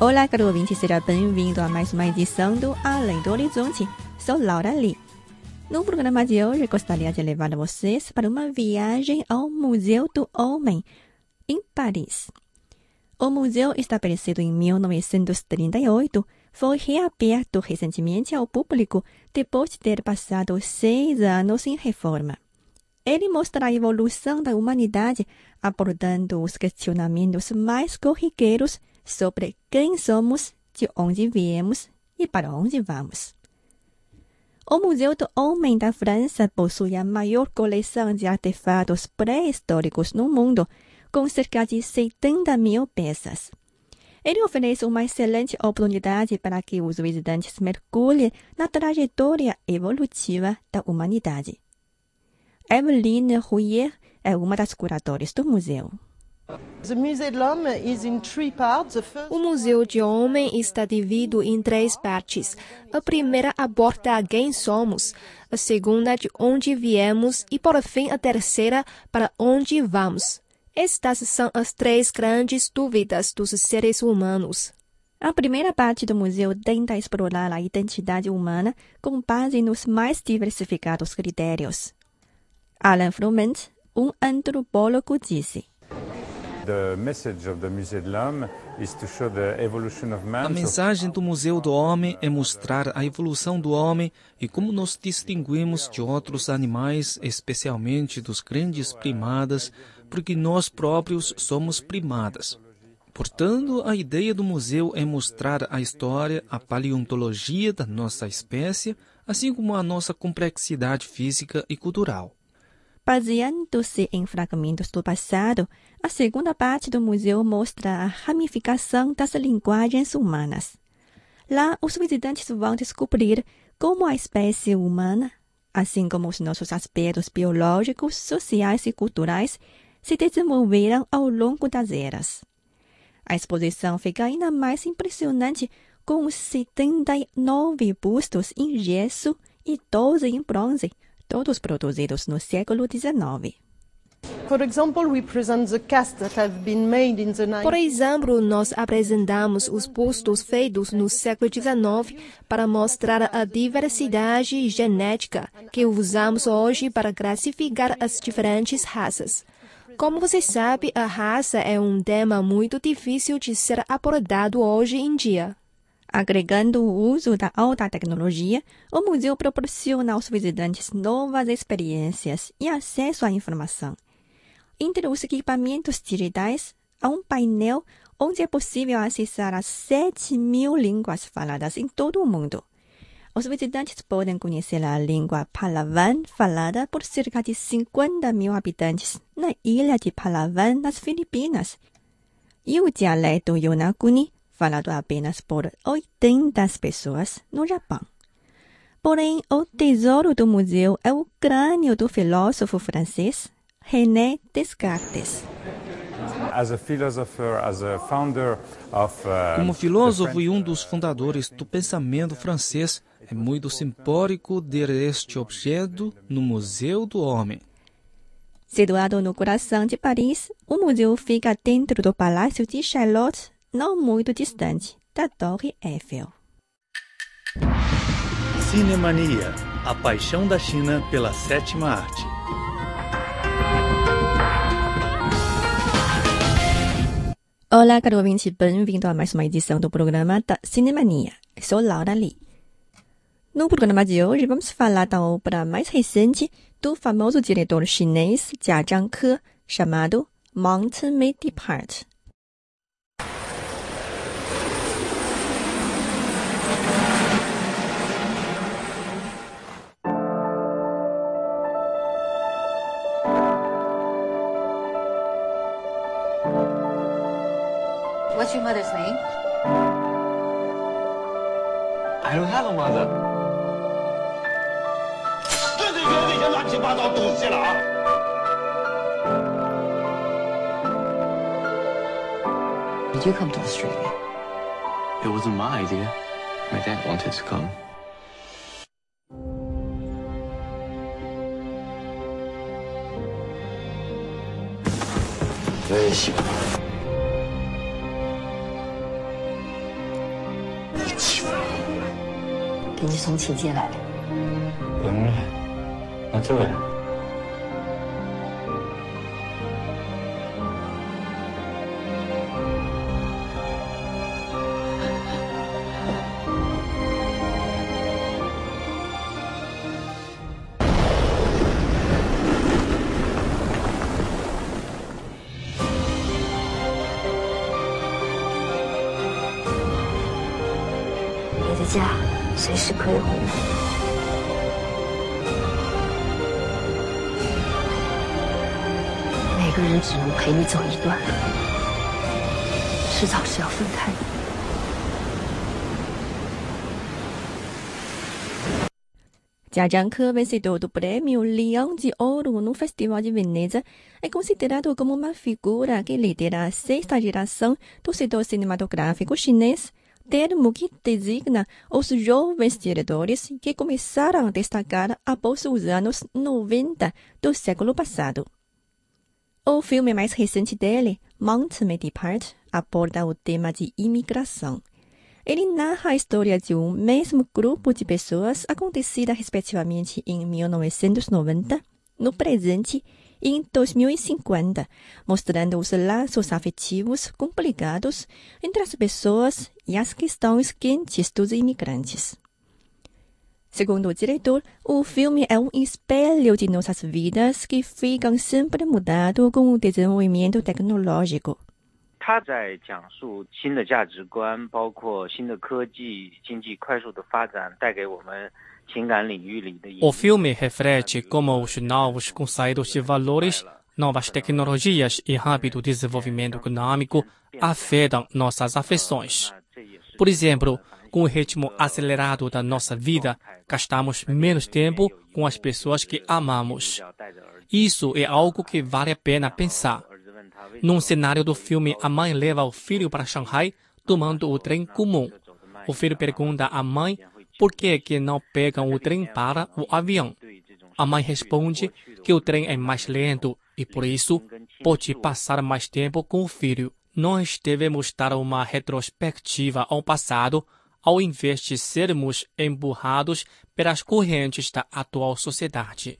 Olá, caro ouvinte, seja bem-vindo a mais uma edição do Além do Horizonte. Sou Laura Lee. No programa de hoje, gostaria de levar vocês para uma viagem ao Museu do Homem, em Paris. O museu, estabelecido em 1938, foi reaberto recentemente ao público depois de ter passado seis anos em reforma. Ele mostra a evolução da humanidade, abordando os questionamentos mais corriqueiros sobre quem somos, de onde viemos e para onde vamos. O Museu do Homem da França possui a maior coleção de artefatos pré-históricos no mundo, com cerca de 70 mil peças. Ele oferece uma excelente oportunidade para que os visitantes mergulhem na trajetória evolutiva da humanidade. Eveline Rouillet é uma das curadoras do museu. O Museu de Homem está dividido em três partes. A primeira aborda quem somos, a segunda de onde viemos e, por fim, a terceira para onde vamos. Estas são as três grandes dúvidas dos seres humanos. A primeira parte do museu tenta explorar a identidade humana com base nos mais diversificados critérios. Alan Froment, um antropólogo, disse. A mensagem do Museu do Homem é mostrar a evolução do homem e como nos distinguimos de outros animais, especialmente dos grandes primadas, porque nós próprios somos primadas. Portanto, a ideia do museu é mostrar a história, a paleontologia da nossa espécie, assim como a nossa complexidade física e cultural. Baseando-se em fragmentos do passado, a segunda parte do museu mostra a ramificação das linguagens humanas. Lá, os visitantes vão descobrir como a espécie humana, assim como os nossos aspectos biológicos, sociais e culturais, se desenvolveram ao longo das eras. A exposição fica ainda mais impressionante com os 79 bustos em gesso e 12 em bronze, todos produzidos no século XIX. Por exemplo, nós apresentamos os bustos feitos no século XIX para mostrar a diversidade genética que usamos hoje para classificar as diferentes raças. Como você sabe, a raça é um tema muito difícil de ser abordado hoje em dia. Agregando o uso da alta tecnologia, o museu proporciona aos visitantes novas experiências e acesso à informação. Entre os equipamentos digitais, há um painel onde é possível acessar as 7 mil línguas faladas em todo o mundo. Os visitantes podem conhecer a língua Palawan falada por cerca de 50 mil habitantes na ilha de Palawan, nas Filipinas, e o dialeto Yonaguni falado apenas por 80 pessoas no Japão. Porém, o tesouro do museu é o crânio do filósofo francês René Descartes. Como filósofo e um dos fundadores do pensamento francês, é muito simbólico ter este objeto no Museu do Homem. Situado no coração de Paris, o museu fica dentro do Palácio de Charlotte, não muito distante da Torre Eiffel. Cinemania, a paixão da China pela sétima arte. Olá, caro ouvinte, bem-vindo a mais uma edição do programa da Cinemania. Sou Laura Lee. No programa de hoje, vamos falar da obra mais recente do famoso diretor chinês Jia Zhangke, chamado Mountain May Depart. What's your mother's name? I don't have a mother. 这这些这些乱七八糟东西了啊！ Did you come to Australia? It wasn't my idea. My dad wanted to come. 我也 你是从请界来的？不用了，那这样，你的家。随时可以回来。每个人只能陪你走一段路，迟早是要分开的。 Jajangke, vencedor do prêmio Leão de Ouro no Festival de Veneza, é considerado como uma figura que lidera a sexta geração do setor cinematográfico chinês, termo que designa os jovens diretores que começaram a destacar após os anos 90 do século passado. O filme mais recente dele, Mount Me Depart, aborda o tema de imigração. Ele narra a história de um mesmo grupo de pessoas acontecida respectivamente em 1990, no presente em 2050, mostrando os laços afetivos complicados entre as pessoas e as questões quentes dos imigrantes. Segundo o diretor, o filme é um espelho de nossas vidas que ficam sempre mudando com o desenvolvimento tecnológico. 他在讲述新的价值观，包括新的科技、经济快速的发展带给我们情感领域里的影 o 响。filme reflete como os novos conceitos de valores, novas tecnologias e rápido desenvolvimento econômico afetam nossas afeições. Por exemplo, com o ritmo acelerado da nossa vida, gastamos menos tempo com as pessoas que amamos. Isso é algo que vale a pena pensar. Num cenário do filme, a mãe leva o filho para Shanghai tomando o trem comum. O filho pergunta à mãe por que, que não pegam o trem para o avião. A mãe responde que o trem é mais lento e, por isso, pode passar mais tempo com o filho. Nós devemos dar uma retrospectiva ao passado, ao invés de sermos empurrados pelas correntes da atual sociedade.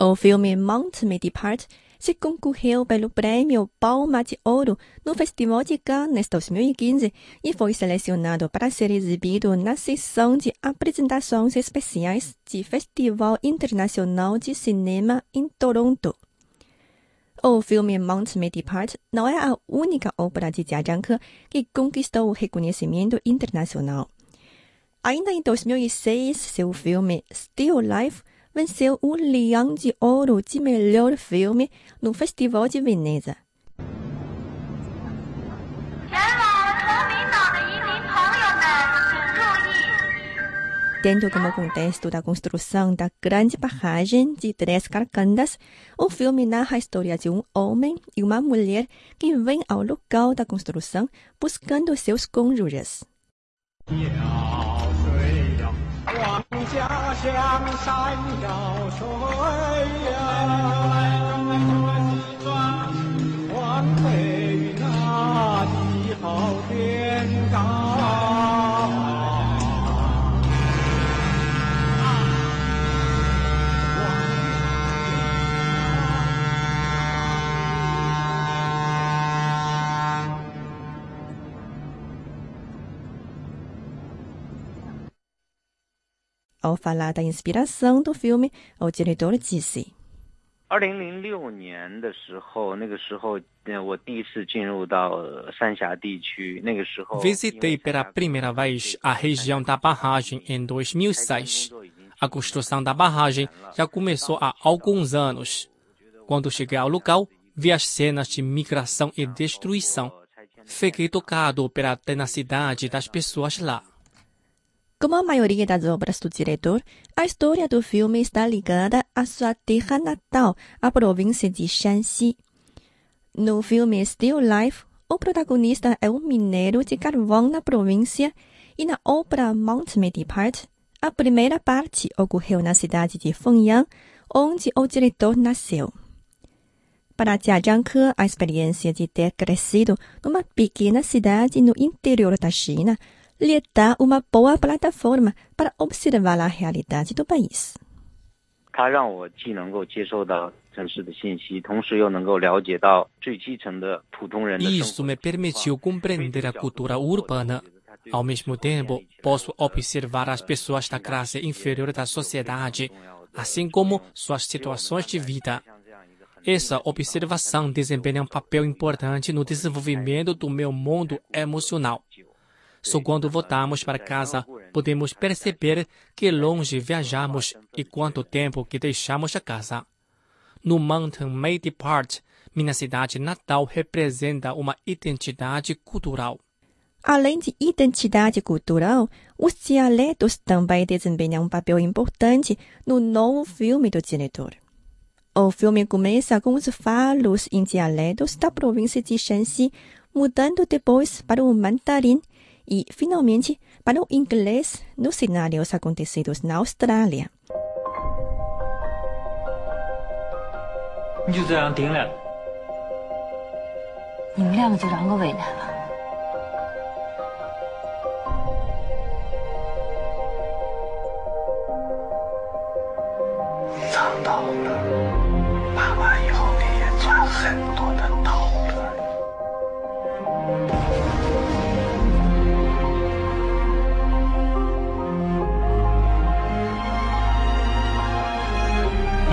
O filme Mount Me Depart se concorreu pelo prêmio Palma de Ouro no Festival de Cannes 2015 e foi selecionado para ser exibido na sessão de apresentações especiais de Festival Internacional de Cinema em Toronto. O filme Mount Me Depart não é a única obra de Jia Zhangke que conquistou o reconhecimento internacional. Ainda em 2006, seu filme Still Life venceu o Leão de Ouro de melhor filme no Festival de Veneza. Tendo como contexto da construção da grande barragem de Três Carcandas, o filme narra a história de um homem e uma mulher que vêm ao local da construção buscando seus cônjuges. Yeah. 江山有谁呀？falar da inspiração do filme, o diretor disse: 二零零六年的时候，那个时候，呃，我第一次进入到呃三峡地区，那个时候 Visitei pela primeira vez a região da barragem em 2006. A construção da barragem já começou há alguns anos. Quando cheguei ao local, vi as cenas de migração e destruição. Fiquei tocado pela tenacidade das pessoas lá. Como a maioria das obras do diretor, a história do filme está ligada à sua terra natal, a província de Shanxi. No filme Still Life, o protagonista é um mineiro de carvão na província e na obra Mount Me Depart, a primeira parte ocorreu na cidade de Fengyang, onde o diretor nasceu. Para Jia Zhangke, a experiência de ter crescido numa pequena cidade no interior da China lhe dá uma boa plataforma para observar a realidade do país. 它让我既能够接受到城市的信息，同时又能够了解到最基层的普通人的生活 Isso me permitiu compreender a cultura urbana. Ao mesmo tempo, posso observar as pessoas da classe inferior da sociedade, assim como suas situações de vida. Essa observação desempenha um papel importante no desenvolvimento do meu mundo emocional. Só quando voltamos para casa podemos perceber que longe viajamos e quanto tempo que deixamos a casa. No Mountain May Depart, minha cidade natal representa uma identidade cultural. Além de identidade cultural, os dialetos também desempenham um papel importante no novo filme do diretor. O filme começa com os falos em dialetos da província de Shanxi, mudando depois para o mandarim e, finalmente, para o inglês nos cenários acontecidos na Austrália.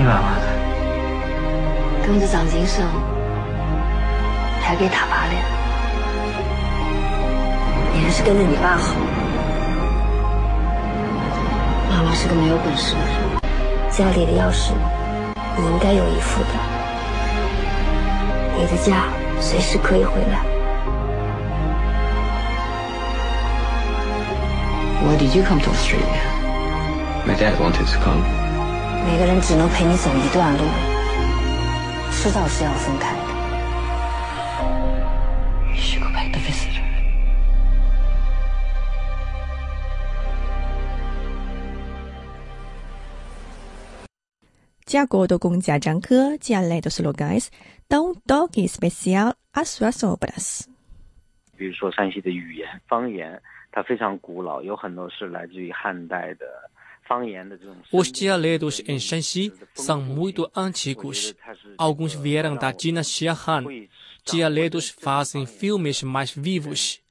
你妈妈呢？跟着张金生，还给他爸了。你还是跟着你爸好。妈妈是个没有本事的人，家里的钥匙你应该有一副的。你的家随时可以回来。Why did you come to Australia? My dad wanted to come. 每个人只能陪你走一段路，迟早是要分开的。You should go back to visit her.，de acordo com Jia Zhangke, dialetos locais dão um toque especial às suas obras. 比如说山西的语言方言，它非常古老，有很多是来自于汉代的。Os dialetos em Shanxi são muito antigos. Alguns vieram da dinastia Han. Dialetos fazem filmes mais vivos.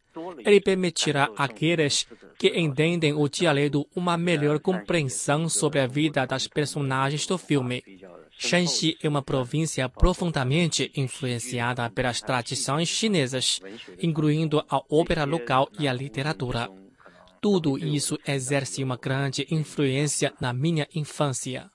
Ele permitirá àqueles que entendem o dialeto uma melhor compreensão sobre a vida das personagens do filme. Shanxi é uma província profundamente influenciada pelas tradições chinesas, incluindo a ópera local e a literatura. Tudo isso exerce uma grande influência na minha infância.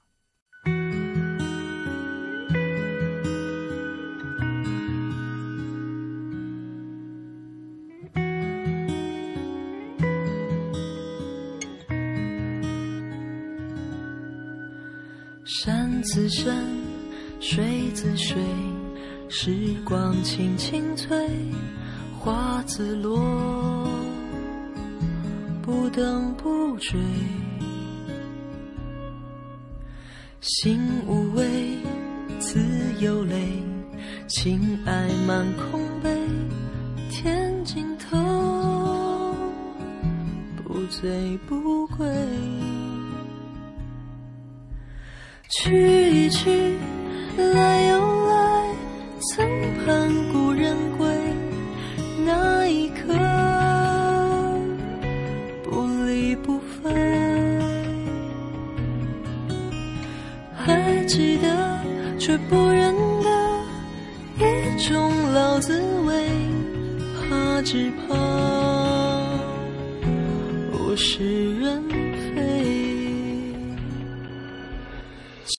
“山自山，水自水，时光轻轻催，花自落， 不等不追。心无畏，自有泪，情爱满空杯，天尽头，不醉不归。”去一去，来只怕